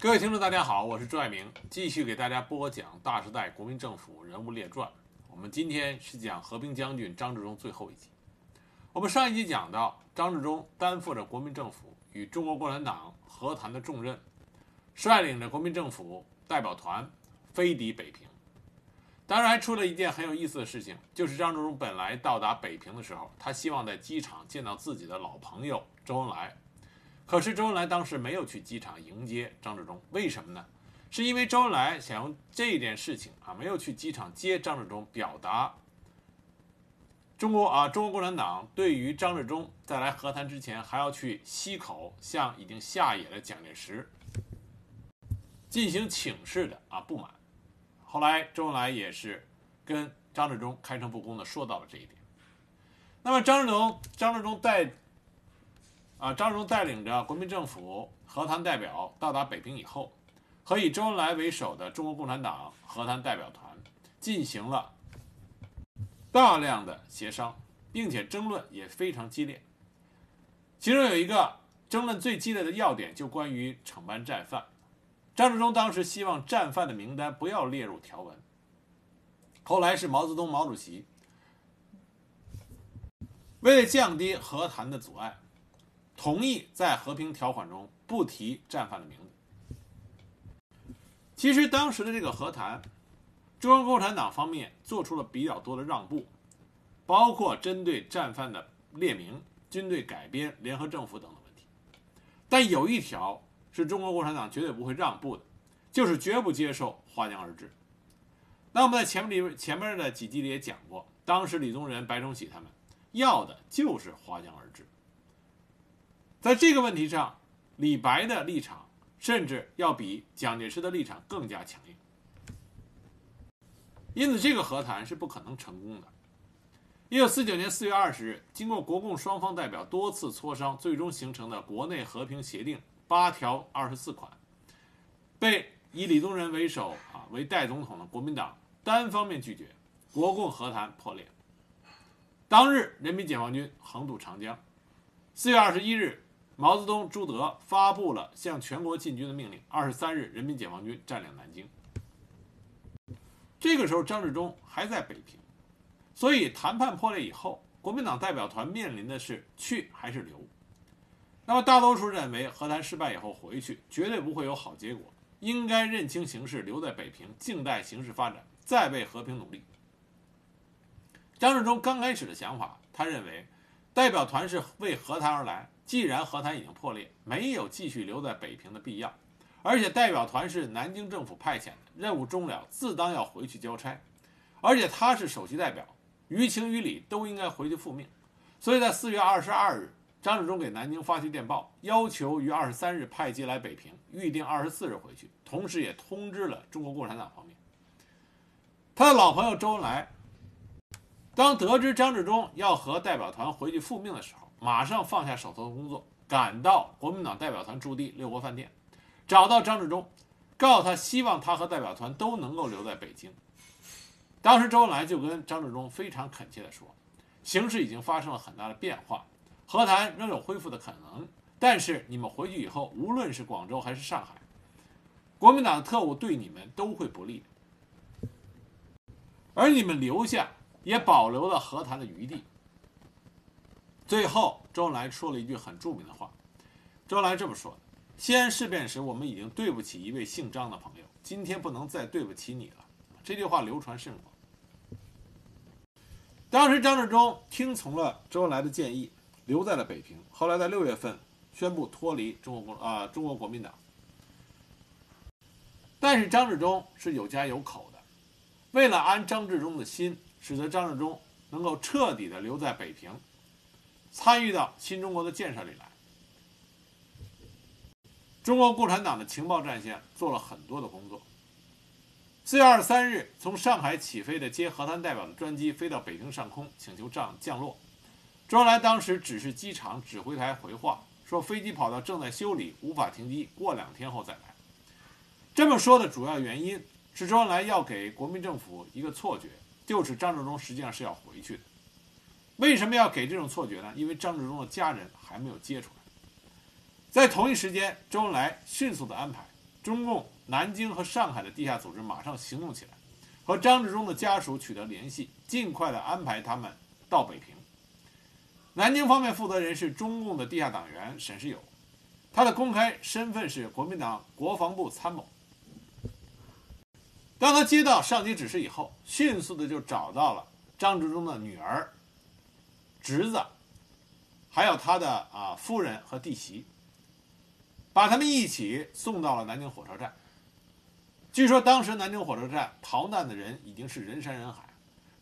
各位听众，大家好，我是朱爱明，继续给大家播讲《大时代国民政府人物列传》。我们今天是讲和平将军张治中最后一集。我们上一集讲到，张治中担负着国民政府与中国共产党和谈的重任，率领着国民政府代表团飞抵北平。当然，还出了一件很有意思的事情，就是张治中本来到达北平的时候，他希望在机场见到自己的老朋友周恩来。可是周恩来当时没有去机场迎接张治中，为什么呢？是因为周恩来想用这件事情啊，没有去机场接张治中，表达中国啊中国共产党对于张治中在来和谈之前还要去西口向已经下野的蒋介石进行请示的啊不满。后来周恩来也是跟张治中开诚布公的说到了这一点。那么张治中，张治中带。啊，张荣带领着国民政府和谈代表到达北平以后，和以周恩来为首的中国共产党和谈代表团进行了大量的协商，并且争论也非常激烈。其中有一个争论最激烈的要点，就关于惩办战犯。张治中当时希望战犯的名单不要列入条文。后来是毛泽东毛主席为了降低和谈的阻碍。同意在和平条款中不提战犯的名字。其实当时的这个和谈，中国共产党方面做出了比较多的让步，包括针对战犯的列明、军队改编、联合政府等等问题。但有一条是中国共产党绝对不会让步的，就是绝不接受划江而治。那我们在前面里前面的几集里也讲过，当时李宗仁、白崇禧他们要的就是划江而治。在这个问题上，李白的立场甚至要比蒋介石的立场更加强硬，因此这个和谈是不可能成功的。一九四九年四月二十日，经过国共双方代表多次磋商，最终形成的国内和平协定八条二十四款，被以李宗仁为首啊为代总统的国民党单方面拒绝，国共和谈破裂。当日，人民解放军横渡长江。四月二十一日。毛泽东、朱德发布了向全国进军的命令。二十三日，人民解放军占领南京。这个时候，张治中还在北平，所以谈判破裂以后，国民党代表团面临的是去还是留。那么，大多数认为和谈失败以后回去绝对不会有好结果，应该认清形势，留在北平，静待形势发展，再为和平努力。张治中刚开始的想法，他认为代表团是为和谈而来。既然和谈已经破裂，没有继续留在北平的必要，而且代表团是南京政府派遣的，任务终了，自当要回去交差，而且他是首席代表，于情于理都应该回去复命。所以在四月二十二日，张治中给南京发去电报，要求于二十三日派机来北平，预定二十四日回去，同时也通知了中国共产党方面。他的老朋友周恩来，当得知张治中要和代表团回去复命的时候，马上放下手头的工作，赶到国民党代表团驻地六国饭店，找到张治中，告诉他希望他和代表团都能够留在北京。当时周恩来就跟张治中非常恳切地说：“形势已经发生了很大的变化，和谈仍有恢复的可能，但是你们回去以后，无论是广州还是上海，国民党的特务对你们都会不利，而你们留下也保留了和谈的余地。”最后，周恩来说了一句很著名的话。周恩来这么说的：“西安事变时，我们已经对不起一位姓张的朋友，今天不能再对不起你了。”这句话流传甚广。当时，张治中听从了周恩来的建议，留在了北平。后来，在六月份宣布脱离中国共啊中国国民党。但是，张治中是有家有口的，为了安张治中的心，使得张治中能够彻底的留在北平。参与到新中国的建设里来，中国共产党的情报战线做了很多的工作。四月二十三日，从上海起飞的接和谈代表的专机飞到北京上空，请求降降落。周恩来当时指示机场指挥台回话说，飞机跑道正在修理，无法停机，过两天后再来。这么说的主要原因是周恩来要给国民政府一个错觉，就是张治中实际上是要回去的。为什么要给这种错觉呢？因为张治中的家人还没有接出来。在同一时间，周恩来迅速的安排中共南京和上海的地下组织马上行动起来，和张治中的家属取得联系，尽快的安排他们到北平。南京方面负责人是中共的地下党员沈世友，他的公开身份是国民党国防部参谋。当他接到上级指示以后，迅速的就找到了张治中的女儿、侄子，还有他的啊夫人和弟媳，把他们一起送到了南京火车站。据说当时南京火车站逃难的人已经是人山人海，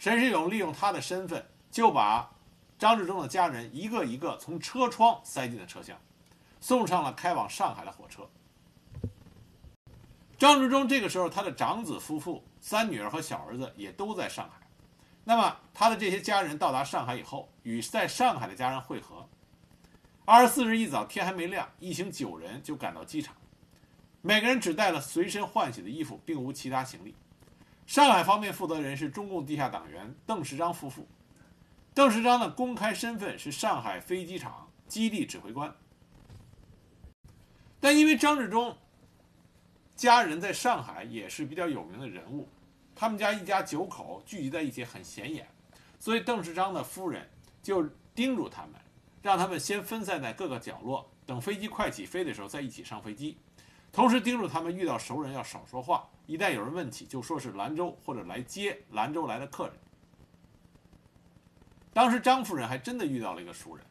沈世勇利用他的身份，就把张治中的家人一个一个从车窗塞进了车厢，送上了开往上海的火车。张治中这个时候，他的长子夫妇、三女儿和小儿子也都在上海。那么，他的这些家人到达上海以后，与在上海的家人会合。二十四日一早，天还没亮，一行九人就赶到机场，每个人只带了随身换洗的衣服，并无其他行李。上海方面负责人是中共地下党员邓世章夫妇。邓世章的公开身份是上海飞机场基地指挥官，但因为张治中。家人在上海也是比较有名的人物，他们家一家九口聚集在一起很显眼，所以邓世章的夫人就叮嘱他们，让他们先分散在各个角落，等飞机快起飞的时候再一起上飞机。同时叮嘱他们遇到熟人要少说话，一旦有人问起，就说是兰州或者来接兰州来的客人。当时张夫人还真的遇到了一个熟人，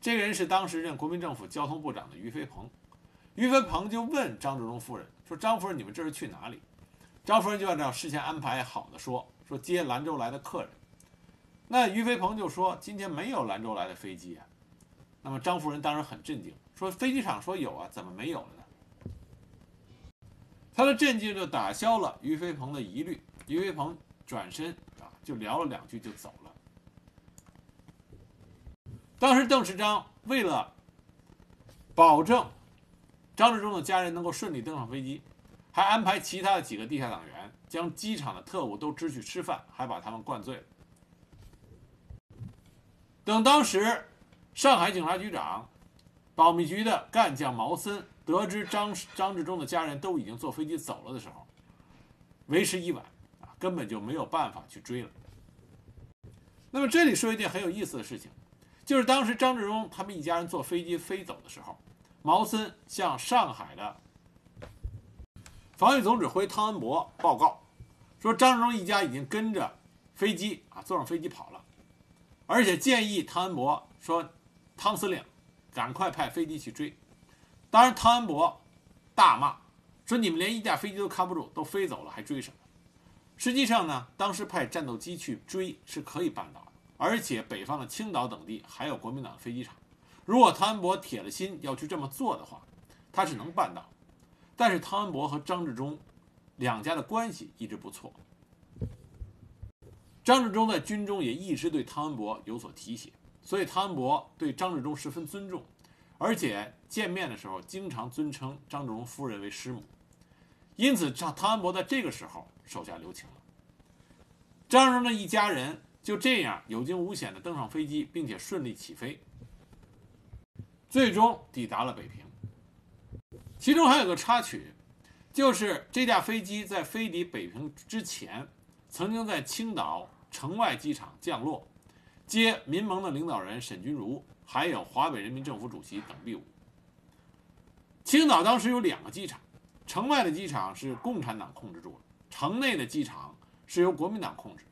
这个人是当时任国民政府交通部长的于飞鹏。于飞鹏就问张治中夫人说：“张夫人，你们这是去哪里？”张夫人就按照事先安排好的说：“说接兰州来的客人。”那于飞鹏就说：“今天没有兰州来的飞机啊。”那么张夫人当然很震惊，说：“飞机场说有啊，怎么没有了呢？”他的震惊就打消了于飞鹏的疑虑。于飞鹏转身啊，就聊了两句就走了。当时邓世章为了保证。张治中的家人能够顺利登上飞机，还安排其他的几个地下党员将机场的特务都支去吃饭，还把他们灌醉了。等当时上海警察局长、保密局的干将毛森得知张张治中的家人都已经坐飞机走了的时候，为时已晚啊，根本就没有办法去追了。那么这里说一件很有意思的事情，就是当时张治中他们一家人坐飞机飞走的时候。毛森向上海的防御总指挥汤恩伯报告说：“张治中一家已经跟着飞机啊，坐上飞机跑了，而且建议汤恩伯说，汤司令赶快派飞机去追。当然，汤恩伯大骂说：‘你们连一架飞机都看不住，都飞走了，还追什么？’实际上呢，当时派战斗机去追是可以办到的，而且北方的青岛等地还有国民党的飞机场。”如果汤恩伯铁了心要去这么做的话，他是能办到。但是汤恩伯和张治中两家的关系一直不错，张治中在军中也一直对汤恩伯有所提携，所以汤恩伯对张治中十分尊重，而且见面的时候经常尊称张治中夫人为师母。因此，汤汤恩伯在这个时候手下留情了。张治中的一家人就这样有惊无险地登上飞机，并且顺利起飞。最终抵达了北平。其中还有个插曲，就是这架飞机在飞抵北平之前，曾经在青岛城外机场降落，接民盟的领导人沈钧儒，还有华北人民政府主席等队伍。青岛当时有两个机场，城外的机场是共产党控制住了，城内的机场是由国民党控制。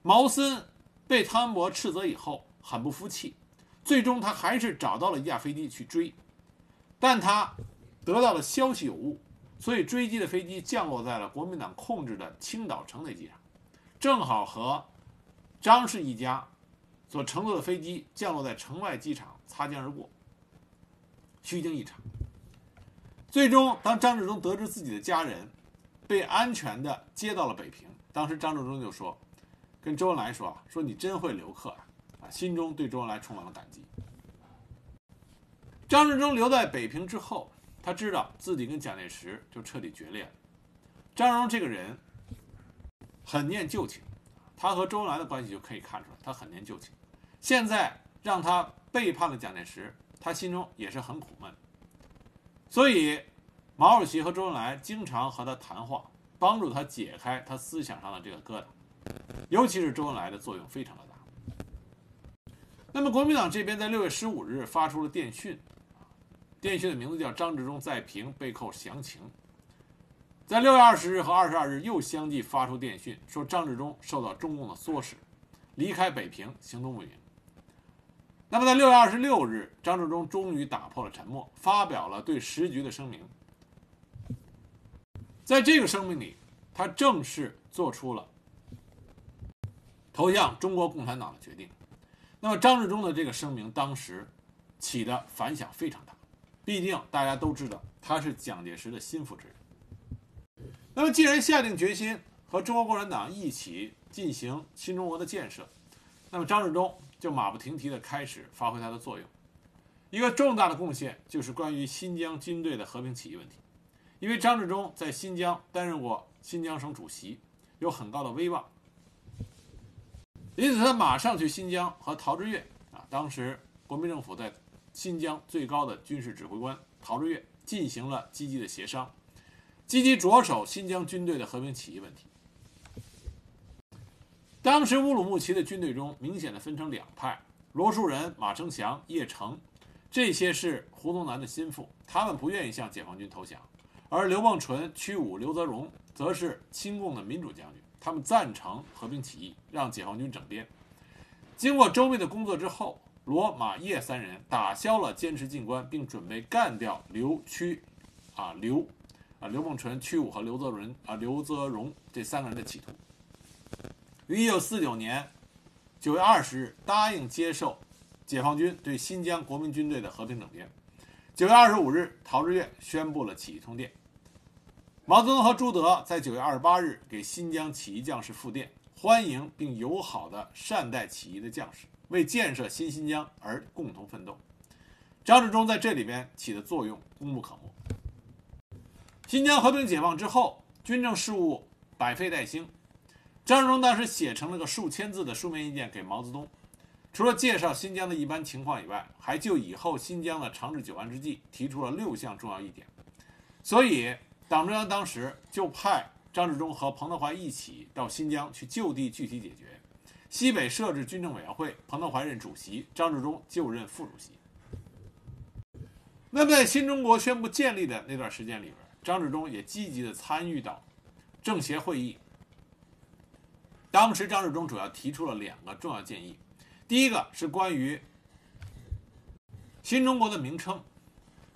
毛森被汤恩伯斥责以后，很不服气。最终，他还是找到了一架飞机去追，但他得到的消息有误，所以追击的飞机降落在了国民党控制的青岛城内机场，正好和张氏一家所乘坐的飞机降落在城外机场擦肩而过，虚惊一场。最终，当张治中得知自己的家人被安全的接到了北平，当时张治中就说：“跟周恩来说啊，说你真会留客啊。”心中对周恩来充满了感激。张治中留在北平之后，他知道自己跟蒋介石就彻底决裂了。张荣这个人很念旧情，他和周恩来的关系就可以看出来，他很念旧情。现在让他背叛了蒋介石，他心中也是很苦闷。所以，毛主席和周恩来经常和他谈话，帮助他解开他思想上的这个疙瘩，尤其是周恩来的作用非常的大。那么国民党这边在六月十五日发出了电讯，电讯的名字叫“张治中在平被扣详情”。在六月二十日和二十二日又相继发出电讯，说张治中受到中共的唆使，离开北平，行动不明。那么在六月二十六日，张治中终于打破了沉默，发表了对时局的声明。在这个声明里，他正式做出了投向中国共产党的决定。那么张治中的这个声明当时起的反响非常大，毕竟大家都知道他是蒋介石的心腹之人。那么，既然下定决心和中国共产党一起进行新中国的建设，那么张治中就马不停蹄地开始发挥他的作用。一个重大的贡献就是关于新疆军队的和平起义问题，因为张治中在新疆担任过新疆省主席，有很高的威望，因此他马上去新疆和陶峙岳啊，当时国民政府在新疆最高的军事指挥官陶峙岳进行了积极的协商。积极着手新疆军队的和平起义问题。当时乌鲁木齐的军队中明显的分成两派：罗树人、马成祥、叶成，这些是胡宗南的心腹，他们不愿意向解放军投降；而刘梦纯、屈武、刘泽荣则是亲共的民主将军，他们赞成和平起义，让解放军整编。经过周密的工作之后，罗、马、叶三人打消了坚持进关并准备干掉刘、屈、啊刘。啊，刘梦纯、屈武和刘泽伦啊，刘泽荣这三个人的企图，于一九四九年九月二十日答应接受解放军对新疆国民军队的和平整编。九月二十五日，陶峙岳宣布了起义通电。毛泽东和朱德在九月二十八日给新疆起义将士复电，欢迎并友好的善待起义的将士，为建设新新疆而共同奋斗。张治中在这里边起的作用功不可没。新疆和平解放之后，军政事务百废待兴。张治中当时写成了个数千字的书面意见给毛泽东，除了介绍新疆的一般情况以外，还就以后新疆的长治久安之计提出了六项重要意见。所以，党中央当时就派张治中和彭德怀一起到新疆去就地具体解决。西北设置军政委员会，彭德怀任主席，张治中就任副主席。那么，在新中国宣布建立的那段时间里边。张治中也积极地参与到政协会议。当时，张治中主要提出了两个重要建议，第一个是关于新中国的名称，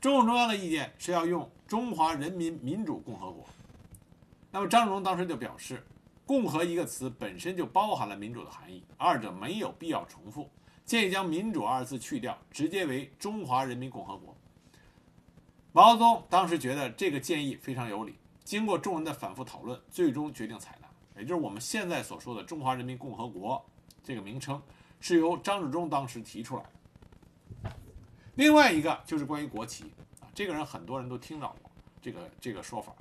中共中央的意见是要用“中华人民民主共和国”。那么，张治中当时就表示，“共和”一个词本身就包含了民主的含义，二者没有必要重复，建议将“民主”二字去掉，直接为“中华人民共和国”。毛泽东当时觉得这个建议非常有理，经过众人的反复讨论，最终决定采纳。也就是我们现在所说的“中华人民共和国”这个名称，是由张治中当时提出来的。另外一个就是关于国旗啊，这个人很多人都听到过这个这个说法。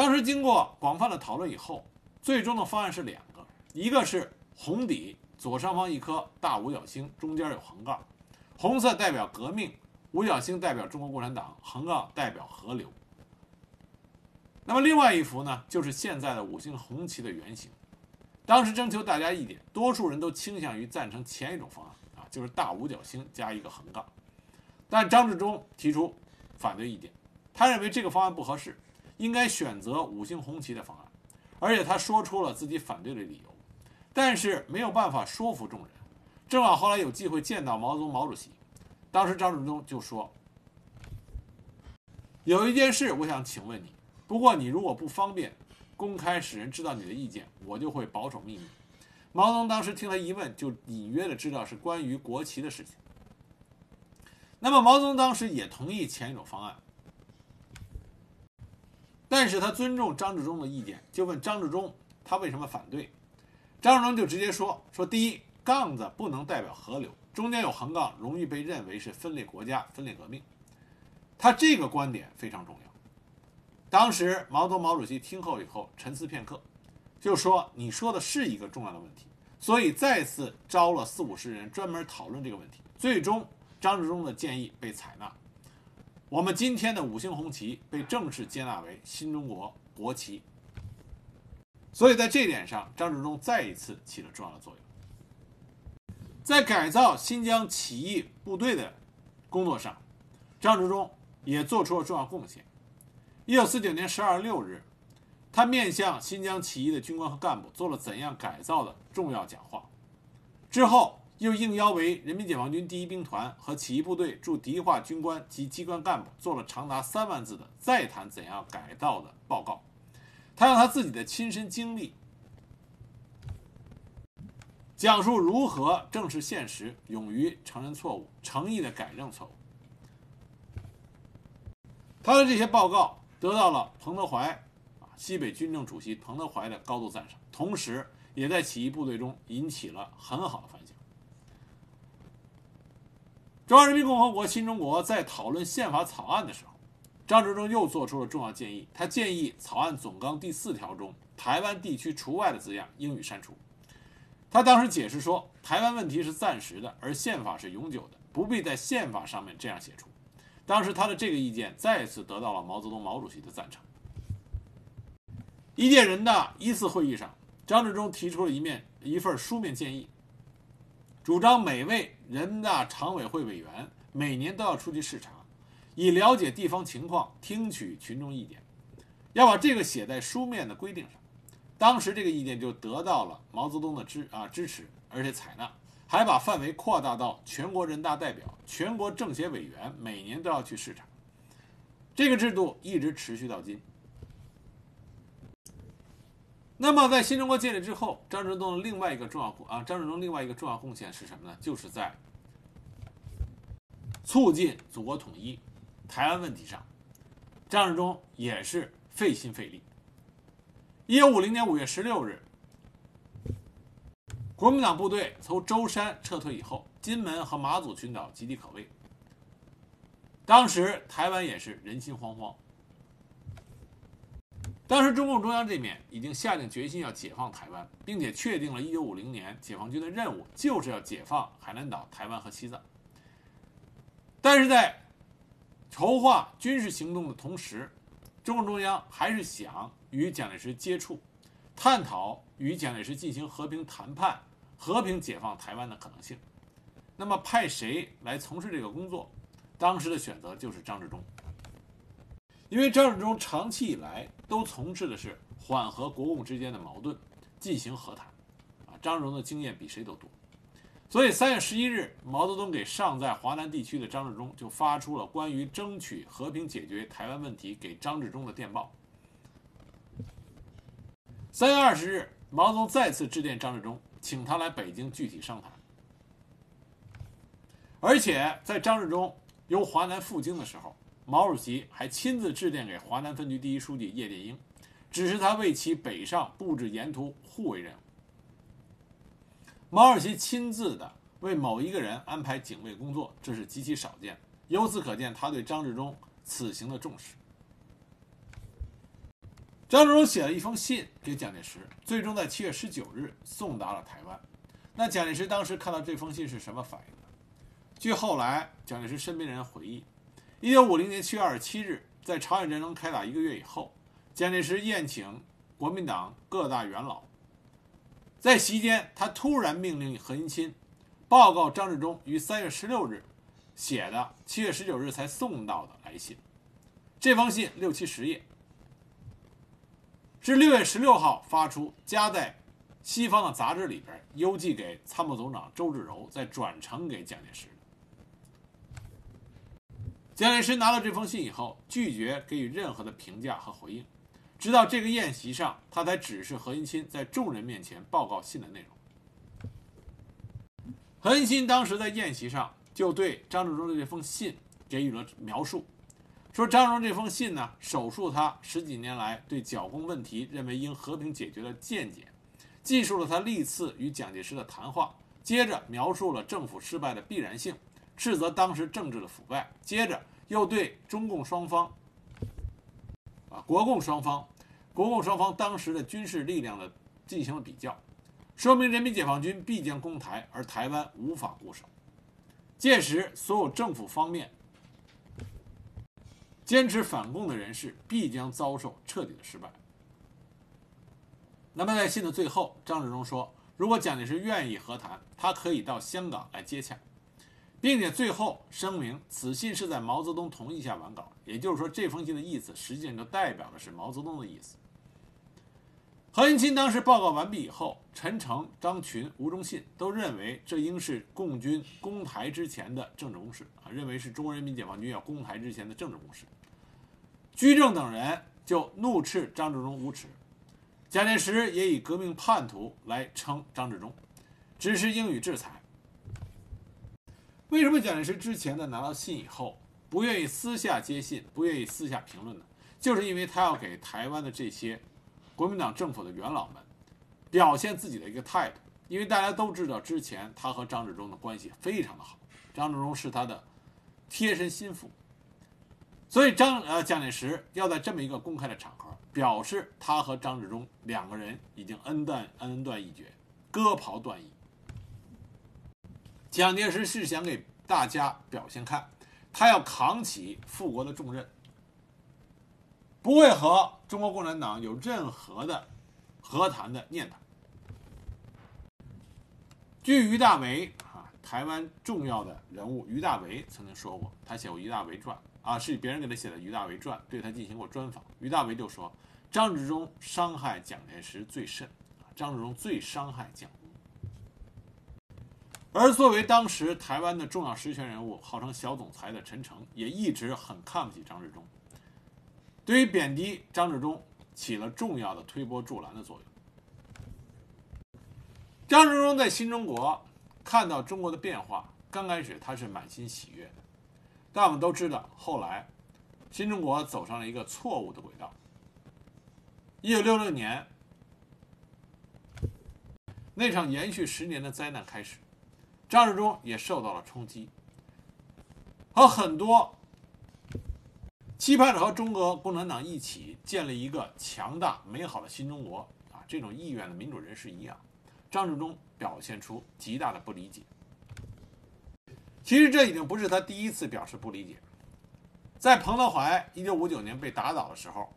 当时经过广泛的讨论以后，最终的方案是两个，一个是红底，左上方一颗大五角星，中间有横杠，红色代表革命。五角星代表中国共产党，横杠代表河流。那么另外一幅呢，就是现在的五星红旗的原型。当时征求大家意见，多数人都倾向于赞成前一种方案啊，就是大五角星加一个横杠。但张治中提出反对意见，他认为这个方案不合适，应该选择五星红旗的方案，而且他说出了自己反对的理由。但是没有办法说服众人。正好后来有机会见到毛泽东毛主席。当时张治中就说：“有一件事，我想请问你。不过你如果不方便公开使人知道你的意见，我就会保守秘密。”毛泽东当时听他一问，就隐约的知道是关于国旗的事情。那么毛泽东当时也同意前一种方案，但是他尊重张治中的意见，就问张治中他为什么反对。张治中就直接说：“说第一，杠子不能代表河流。”中间有横杠，容易被认为是分裂国家、分裂革命。他这个观点非常重要。当时毛泽东毛主席听后以后沉思片刻，就说：“你说的是一个重要的问题。”所以再次招了四五十人专门讨论这个问题。最终，张治中的建议被采纳。我们今天的五星红旗被正式接纳为新中国国旗。所以在这点上，张治中再一次起了重要的作用。在改造新疆起义部队的工作上，张治中也做出了重要贡献。一九四九年十二月六日，他面向新疆起义的军官和干部做了怎样改造的重要讲话。之后，又应邀为人民解放军第一兵团和起义部队驻迪化军官及机关干部做了长达三万字的再谈怎样改造的报告。他用他自己的亲身经历，讲述如何正视现实、勇于承认错误、诚意的改正错误。他的这些报告得到了彭德怀啊，西北军政主席彭德怀的高度赞赏，同时也在起义部队中引起了很好的反响。中华人民共和国新中国在讨论宪法草案的时候。张治中又做出了重要建议，他建议草案总纲第四条中“台湾地区除外”的字样应予删除。他当时解释说，台湾问题是暂时的，而宪法是永久的，不必在宪法上面这样写出。当时他的这个意见再次得到了毛泽东毛主席的赞成。一届人大一次会议上，张治中提出了一面一份书面建议，主张每位人大常委会委员每年都要出去视察。以了解地方情况，听取群众意见，要把这个写在书面的规定上。当时这个意见就得到了毛泽东的支啊支持，而且采纳，还把范围扩大到全国人大代表、全国政协委员每年都要去视察。这个制度一直持续到今。那么，在新中国建立之后，张治中另外一个重要贡啊，张治中另外一个重要贡献是什么呢？就是在促进祖国统一。台湾问题上，张治中也是费心费力。一九五零年五月十六日，国民党部队从舟山撤退以后，金门和马祖群岛岌岌可危。当时台湾也是人心惶惶。当时中共中央这面已经下定决心要解放台湾，并且确定了一九五零年解放军的任务就是要解放海南岛、台湾和西藏。但是在筹划军事行动的同时，中共中央还是想与蒋介石接触，探讨与蒋介石进行和平谈判、和平解放台湾的可能性。那么派谁来从事这个工作？当时的选择就是张治中，因为张治中长期以来都从事的是缓和国共之间的矛盾，进行和谈。啊，张荣的经验比谁都多。所以，三月十一日，毛泽东给尚在华南地区的张治中就发出了关于争取和平解决台湾问题给张治中的电报。三月二十日，毛泽东再次致电张治中，请他来北京具体商谈。而且，在张治中由华南赴京的时候，毛主席还亲自致电给华南分局第一书记叶剑英，指示他为其北上布置沿途护卫任务。毛主席亲自的为某一个人安排警卫工作，这是极其少见。由此可见，他对张治中此行的重视。张治中写了一封信给蒋介石，最终在七月十九日送达了台湾。那蒋介石当时看到这封信是什么反应呢？据后来蒋介石身边人回忆，一九五零年七月二十七日，在朝鲜战争开打一个月以后，蒋介石宴请国民党各大元老。在席间，他突然命令何应钦报告张治中于三月十六日写的七月十九日才送到的来信。这封信六七十页，是六月十六号发出，夹在西方的杂志里边邮寄给参谋总长周至柔，再转呈给蒋介石。蒋介石拿到这封信以后，拒绝给予任何的评价和回应。直到这个宴席上，他才指示何应钦在众人面前报告信的内容。何应钦当时在宴席上就对张治中的这封信给予了描述，说张治中这封信呢，手述他十几年来对剿共问题认为应和平解决的见解，记述了他历次与蒋介石的谈话，接着描述了政府失败的必然性，斥责当时政治的腐败，接着又对中共双方。啊，国共双方，国共双方当时的军事力量的进行了比较，说明人民解放军必将攻台，而台湾无法固守。届时，所有政府方面坚持反共的人士必将遭受彻底的失败。那么在信的最后，张治中说，如果蒋介石愿意和谈，他可以到香港来接洽，并且最后声明此信是在毛泽东同意下完稿。也就是说，这封信的意思实际上就代表的是毛泽东的意思。何应钦当时报告完毕以后，陈诚、张群、吴忠信都认为这应是共军攻台之前的政治攻势啊，认为是中国人民解放军要攻台之前的政治攻势。居正等人就怒斥张治中无耻，蒋介石也以革命叛徒来称张治中，支持应予制裁。为什么蒋介石之前的拿到信以后不愿意私下接信，不愿意私下评论呢？就是因为他要给台湾的这些。国民党政府的元老们表现自己的一个态度，因为大家都知道之前他和张治中的关系非常的好，张治中是他的贴身心腹，所以张呃蒋介石要在这么一个公开的场合表示他和张治中两个人已经恩断恩断义绝，割袍断义。蒋介石是想给大家表现看，他要扛起复国的重任。不会和中国共产党有任何的和谈的念头。据于大为啊，台湾重要的人物于大为曾经说过，他写过《于大为传》啊，是别人给他写的《于大为传》，对他进行过专访。于大为就说，张治中伤害蒋介石最甚，张治中最伤害蒋。而作为当时台湾的重要实权人物，号称小总裁的陈诚，也一直很看不起张治中。对于贬低张治中起了重要的推波助澜的作用。张治中在新中国看到中国的变化，刚开始他是满心喜悦的，但我们都知道，后来新中国走上了一个错误的轨道。一九六六年，那场延续十年的灾难开始，张治中也受到了冲击，和很多。期盼着和中国共产党一起建立一个强大美好的新中国啊，这种意愿的民主人士一样，张治中表现出极大的不理解。其实这已经不是他第一次表示不理解，在彭德怀1959年被打倒的时候，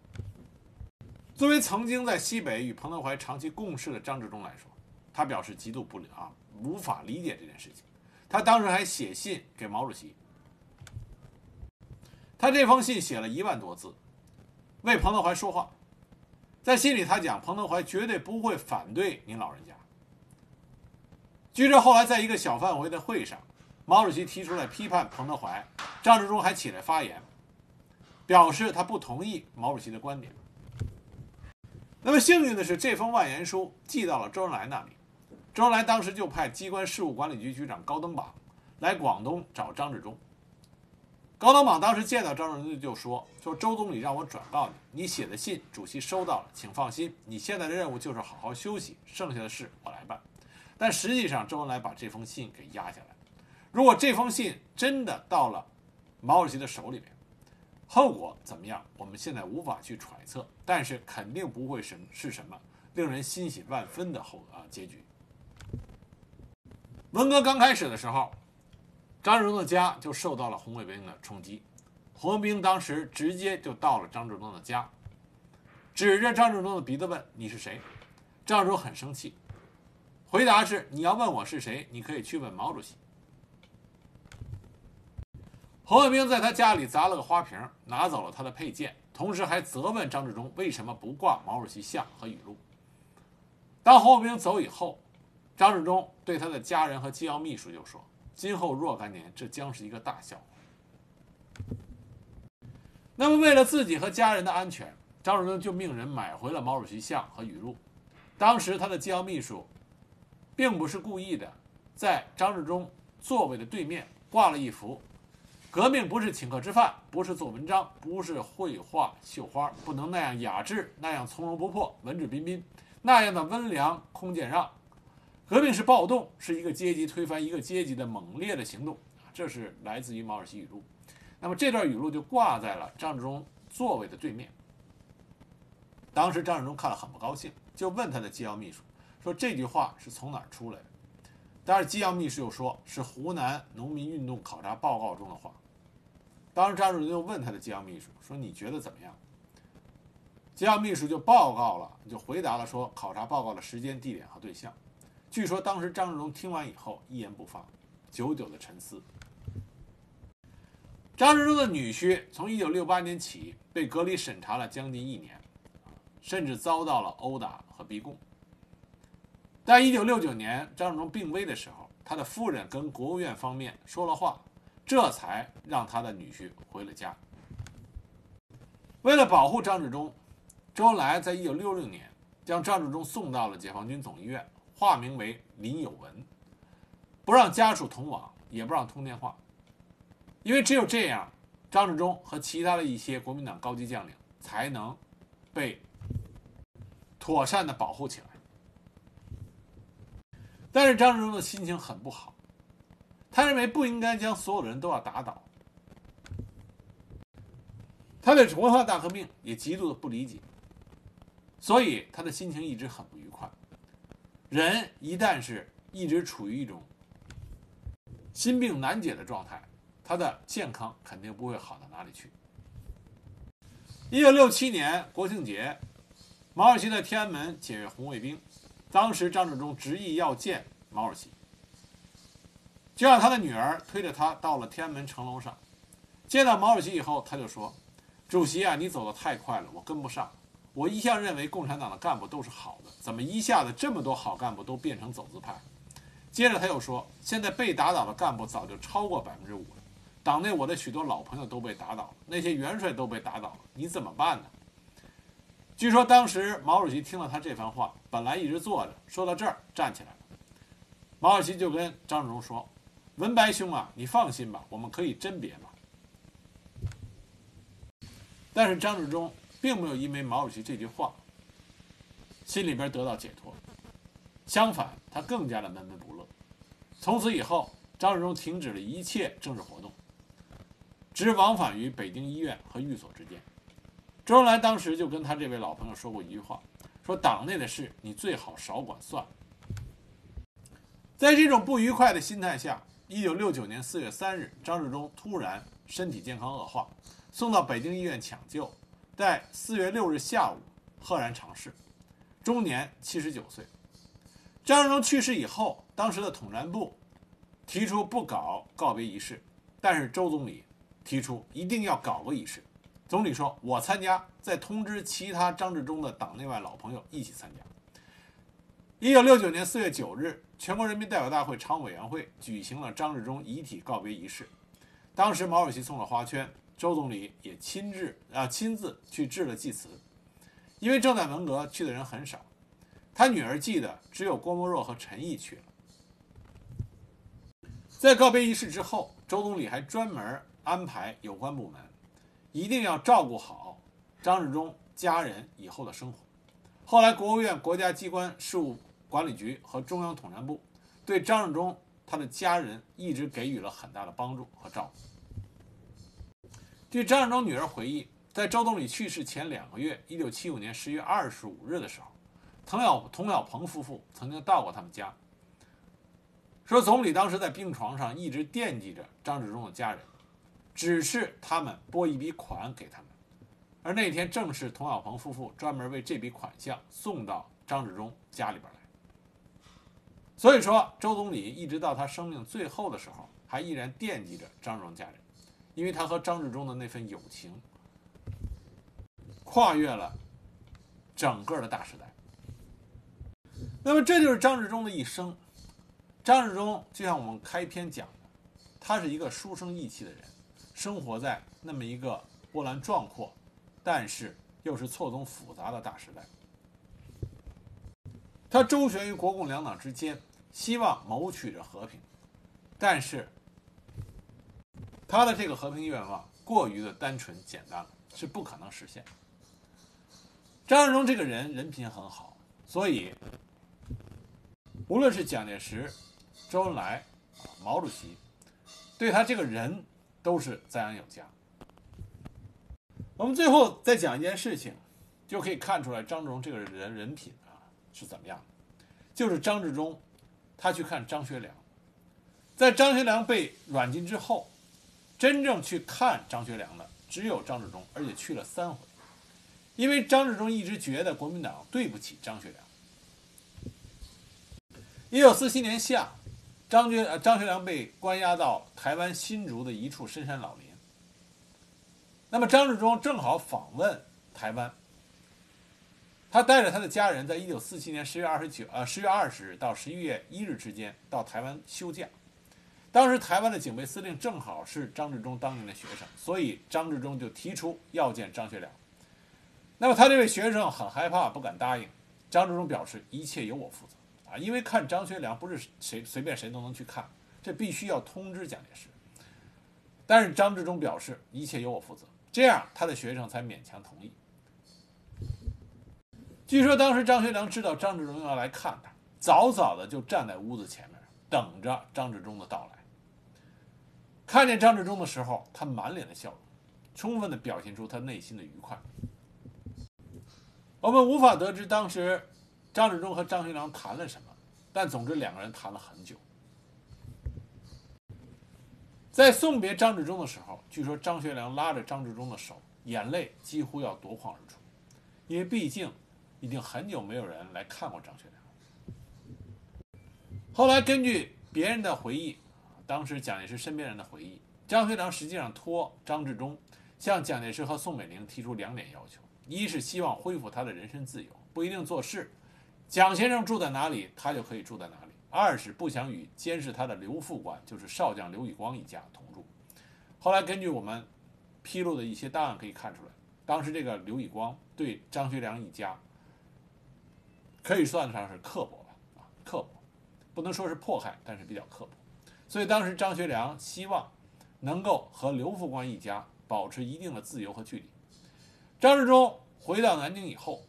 作为曾经在西北与彭德怀长期共事的张治中来说，他表示极度不啊，无法理解这件事情。他当时还写信给毛主席。他这封信写了一万多字，为彭德怀说话。在信里，他讲彭德怀绝对不会反对您老人家。据说后来在一个小范围的会上，毛主席提出来批判彭德怀，张治中还起来发言，表示他不同意毛主席的观点。那么幸运的是，这封万言书寄到了周恩来那里，周恩来当时就派机关事务管理局局长高登榜来广东找张治中。高登榜当时见到张治中就说：“说周总理让我转告你，你写的信主席收到了，请放心，你现在的任务就是好好休息，剩下的事我来办。”但实际上，周恩来把这封信给压下来。如果这封信真的到了毛主席的手里面，后果怎么样？我们现在无法去揣测，但是肯定不会是是什么令人欣喜万分的后啊结局。文革刚开始的时候。张治中的家就受到了红卫兵的冲击，红卫兵当时直接就到了张治中的家，指着张治中的鼻子问：“你是谁？”张治中很生气，回答是：“你要问我是谁，你可以去问毛主席。”红卫兵在他家里砸了个花瓶，拿走了他的佩剑，同时还责问张治中为什么不挂毛主席像和语录。当红卫兵走以后，张治中对他的家人和机要秘书就说。今后若干年，这将是一个大笑话。那么，为了自己和家人的安全，张治中就命人买回了毛主席像和语录。当时他的机要秘书，并不是故意的，在张治中座位的对面挂了一幅“革命不是请客吃饭，不是做文章，不是绘画绣花，不能那样雅致，那样从容不迫，文质彬彬，那样的温良恭俭让。”革命是暴动，是一个阶级推翻一个阶级的猛烈的行动这是来自于毛主席语录。那么这段语录就挂在了张治中座位的对面。当时张治中看了很不高兴，就问他的机要秘书说：“这句话是从哪儿出来的？”但是机要秘书又说是湖南农民运动考察报告中的话。当时张治中就问他的机要秘书说：“你觉得怎么样？”机要秘书就报告了，就回答了说：“考察报告的时间、地点和对象。”据说当时张治中听完以后一言不发，久久的沉思。张治中的女婿从1968年起被隔离审查了将近一年，甚至遭到了殴打和逼供。在1969年张治中病危的时候，他的夫人跟国务院方面说了话，这才让他的女婿回了家。为了保护张治中，周恩来在1966年将张治中送到了解放军总医院，化名为林有文，不让家属同往，也不让通电话。因为只有这样，张治中和其他的一些国民党高级将领才能被妥善的保护起来。但是张治中的心情很不好，他认为不应该将所有人都要打倒。他对文化大革命也极度的不理解，所以他的心情一直很。人一旦是一直处于一种心病难解的状态。他的健康肯定不会好到哪里去。一九六七年国庆节，毛主席在天安门检阅红卫兵，当时张治中执意要见毛主席，就让他的女儿推着他到了天安门城楼上。见到毛主席以后，他就说：“主席啊，你走得太快了，我跟不上。我一向认为共产党的干部都是好的，怎么一下子这么多好干部都变成走资派？”接着他又说：“现在被打倒的干部早就超过百分之五了。”党内我的许多老朋友都被打倒了，那些元帅都被打倒了，你怎么办呢？据说当时毛主席听了他这番话，本来一直坐着，说到这儿站起来了。毛主席就跟张治中说：“文白兄啊，你放心吧，我们可以甄别嘛。”但是张治中并没有因为毛主席这句话，心里边得到解脱，相反，他更加的闷闷不乐。从此以后，张治中停止了一切政治活动。只往返于北京医院和寓所之间。周恩来当时就跟他这位老朋友说过一句话：“说党内的事你最好少管算了。”在这种不愉快的心态下，一九六九年四月三日，张治中突然身体健康恶化，送到北京医院抢救，在四月六日下午赫然长逝，终年七十九岁。张治中去世以后，当时的统战部提出不搞告别仪式，但是周总理。提出一定要搞个仪式，总理说：“我参加，再通知其他张治中的党内外老朋友一起参加。”一九六九年四月九日，全国人民代表大会常务委员会举行了张治中遗体告别仪式。当时毛主席送了花圈，周总理也亲自啊亲自去致了祭词。因为正在文革，去的人很少，他女儿记得只有郭沫若和陈毅去了。在告别仪式之后，周总理还专门。安排有关部门一定要照顾好张治中家人以后的生活。后来，国务院国家机关事务管理局和中央统战部对张治中他的家人一直给予了很大的帮助和照顾。据张治中女儿回忆，在周总理去世前两个月，一九七五年十月二十五日的时候，滕小滕小鹏夫妇曾经到过他们家，说总理当时在病床上一直惦记着张治中的家人。只是他们拨一笔款给他们，而那天正是童小鹏夫妇专门为这笔款项送到张治中家里边来。所以说，周总理一直到他生命最后的时候，还依然惦记着张治中家人，因为他和张治中的那份友情，跨越了整个的大时代。那么，这就是张治中的一生。张治中就像我们开篇讲的，他是一个书生意气的人。生活在那么一个波澜壮阔，但是又是错综复杂的大时代。他周旋于国共两党之间，希望谋取着和平，但是他的这个和平愿望过于的单纯简单了，是不可能实现。张治中这个人人品很好，所以无论是蒋介石、周恩来、毛主席，对他这个人。都是赞扬有加。我们最后再讲一件事情，就可以看出来张治中这个人人品啊是怎么样的。就是张治中，他去看张学良，在张学良被软禁之后，真正去看张学良的只有张治中，而且去了三回。因为张治中一直觉得国民党对不起张学良。一九四七年夏，张学呃张学良被关押到台湾新竹的一处深山老林。那么张治中正好访问台湾，他带着他的家人，在一九四七年十月二十九呃十月二十日到十一月一日之间到台湾休假。当时台湾的警备司令正好是张治中当年的学生，所以张治中就提出要见张学良。那么他这位学生很害怕，不敢答应。张治中表示一切由我负责啊，因为看张学良不是谁随便谁都能去看，这必须要通知蒋介石。但是张治中表示一切由我负责，这样他的学生才勉强同意。据说当时张学良知道张治中要来看他，早早的就站在屋子前面等着张治中的到来。看见张治中的时候，他满脸的笑容，充分的表现出他内心的愉快。我们无法得知当时张治中和张学良谈了什么，但总之两个人谈了很久。在送别张治中的时候，据说张学良拉着张治中的手，眼泪几乎要夺眶而出，因为毕竟已经很久没有人来看过张学良。后来根据别人的回忆，当时蒋介石身边人的回忆，张学良实际上托张治中向蒋介石和宋美龄提出两点要求。一是希望恢复他的人身自由，不一定做事，蒋先生住在哪里，他就可以住在哪里。二是不想与监视他的刘副官，就是少将刘以光一家同住。后来根据我们披露的一些档案可以看出来，当时这个刘以光对张学良一家可以算得上是刻薄吧，啊，刻薄，不能说是迫害，但是比较刻薄。所以当时张学良希望能够和刘副官一家保持一定的自由和距离。张治中回到南京以后，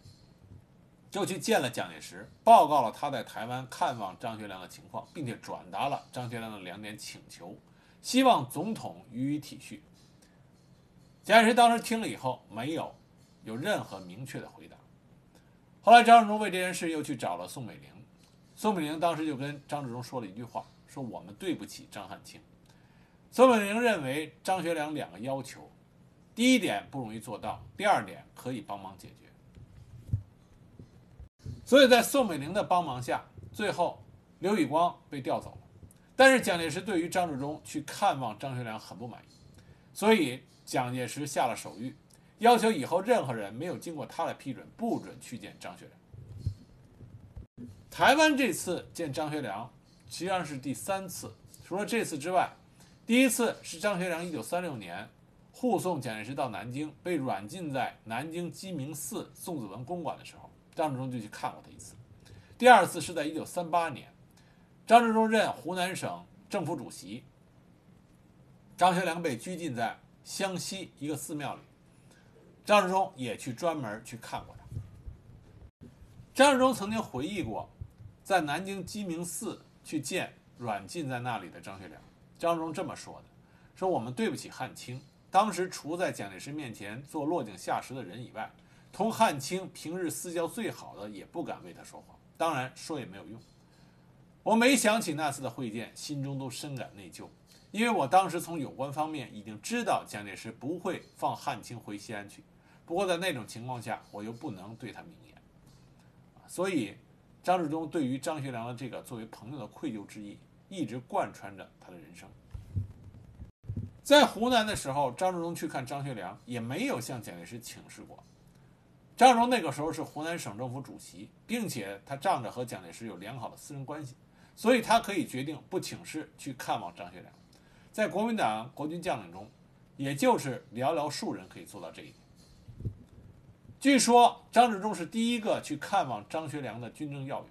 就去见了蒋介石，报告了他在台湾看望张学良的情况，并且转达了张学良的两点请求，希望总统予以体恤。蒋介石当时听了以后，没有有任何明确的回答。后来张治中为这件事又去找了宋美龄，宋美龄当时就跟张治中说了一句话，说我们对不起张汉卿。宋美龄认为张学良两个要求。第一点不容易做到，第二点可以帮忙解决。所以在宋美龄的帮忙下，最后刘以光被调走了。但是蒋介石对于张治中去看望张学良很不满意，所以蒋介石下了手谕，要求以后任何人没有经过他的批准，不准去见张学良。台湾这次见张学良，实际上是第三次。除了这次之外，第一次是张学良一九三六年。护送蒋介石到南京，被软禁在南京鸡鸣寺宋子文公馆的时候，张治中就去看过他一次。第二次是在1938年，张治中任湖南省政府主席，张学良被拘禁在湘西一个寺庙里，张治中也去专门去看过他。张治中曾经回忆过，在南京鸡鸣寺去见软禁在那里的张学良，张荣这么说的：“说我们对不起汉卿。”当时除在蒋介石面前做落井下石的人以外，同汉卿平日私交最好的也不敢为他说话。当然说也没有用。我每想起那次的会见，心中都深感内疚，因为我当时从有关方面已经知道蒋介石不会放汉卿回西安去。不过在那种情况下，我又不能对他明言。所以，张治中对于张学良的这个作为朋友的愧疚之意，一直贯穿着他的人生。在湖南的时候，张治中去看张学良，也没有向蒋介石请示过。张治中那个时候是湖南省政府主席，并且他仗着和蒋介石有良好的私人关系，所以他可以决定不请示去看望张学良。在国民党国军将领中，也就是寥寥数人可以做到这一点。据说张治中是第一个去看望张学良的军政要员。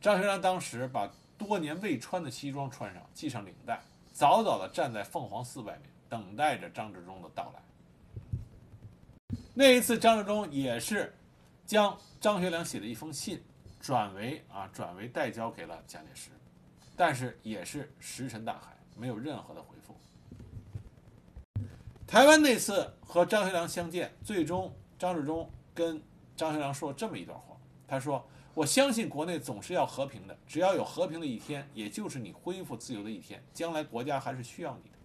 张学良当时把多年未穿的西装穿上，系上领带。早早地站在凤凰寺外面，等待着张治中的到来。那一次，张治中也是将张学良写的一封信转为啊转为代交给了蒋介石，但是也是石沉大海，没有任何的回复。台湾那次和张学良相见，最终张治中跟张学良说了这么一段话，他说。我相信国内总是要和平的，只要有和平的一天，也就是你恢复自由的一天。将来国家还是需要你的。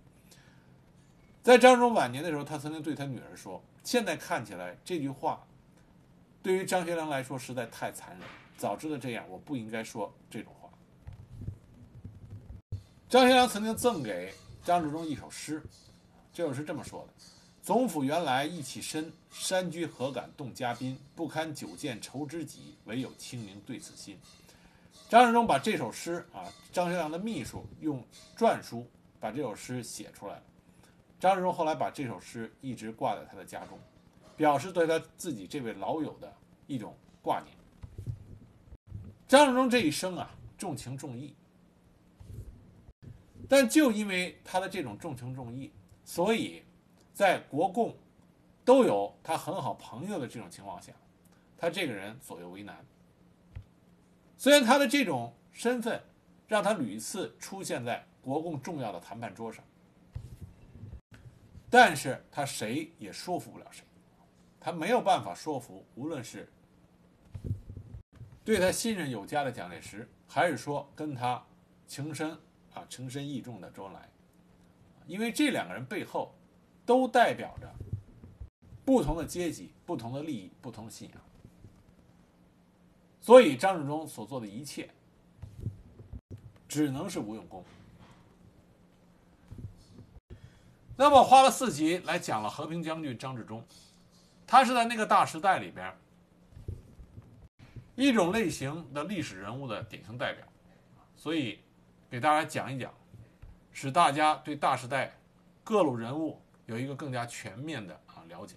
在张之中晚年的时候，他曾经对他女儿说：“现在看起来，这句话对于张学良来说实在太残忍。早知道这样，我不应该说这种话。”张学良曾经赠给张治中一首诗，这首诗这么说的：“总府原来意气深，山居何敢动嘉宾？不堪久见愁知己，唯有清明对此心。”张之中把这首诗啊，张学良的秘书用篆书把这首诗写出来了。张之中后来把这首诗一直挂在他的家中，表示对他自己这位老友的一种挂念。张之中这一生啊，重情重义，但就因为他的这种重情重义，所以在国共都有他很好朋友的这种情况下，他这个人左右为难。虽然他的这种身份让他屡次出现在国共重要的谈判桌上。但是他谁也说服不了谁，他没有办法说服，无论是对他信任有加的蒋介石，还是说跟他情深啊情深意重的周恩来，因为这两个人背后都代表着不同的阶级、不同的利益、不同的信仰，所以张治中所做的一切只能是无用功。那么花了四集来讲了和平将军张治中，他是在那个大时代里边一种类型的历史人物的典型代表，所以给大家讲一讲，使大家对大时代各路人物有一个更加全面的啊了解。